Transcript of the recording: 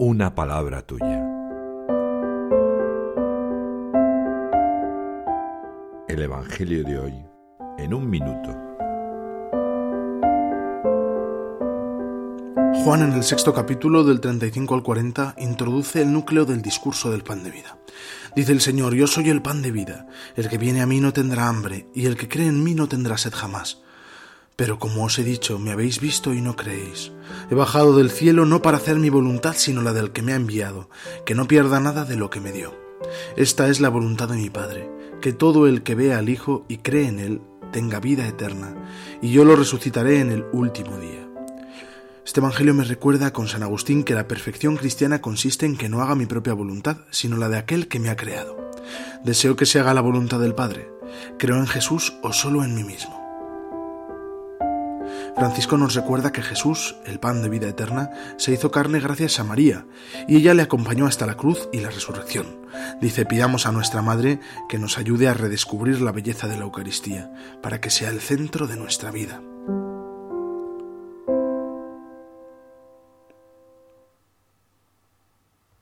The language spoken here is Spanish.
una palabra tuya. El Evangelio de hoy en un minuto. Juan en el sexto capítulo del 35 al 40 introduce el núcleo del discurso del pan de vida. Dice el Señor, yo soy el pan de vida, el que viene a mí no tendrá hambre, y el que cree en mí no tendrá sed jamás. Pero como os he dicho, me habéis visto y no creéis. He bajado del cielo no para hacer mi voluntad, sino la del que me ha enviado, que no pierda nada de lo que me dio. Esta es la voluntad de mi Padre, que todo el que vea al Hijo y cree en él tenga vida eterna, y yo lo resucitaré en el último día. Este Evangelio me recuerda con San Agustín que la perfección cristiana consiste en que no haga mi propia voluntad, sino la de aquel que me ha creado. Deseo que se haga la voluntad del Padre. Creo en Jesús o solo en mí mismo. Francisco nos recuerda que Jesús, el pan de vida eterna, se hizo carne gracias a María, y ella le acompañó hasta la cruz y la resurrección. Dice, pidamos a nuestra Madre que nos ayude a redescubrir la belleza de la Eucaristía, para que sea el centro de nuestra vida.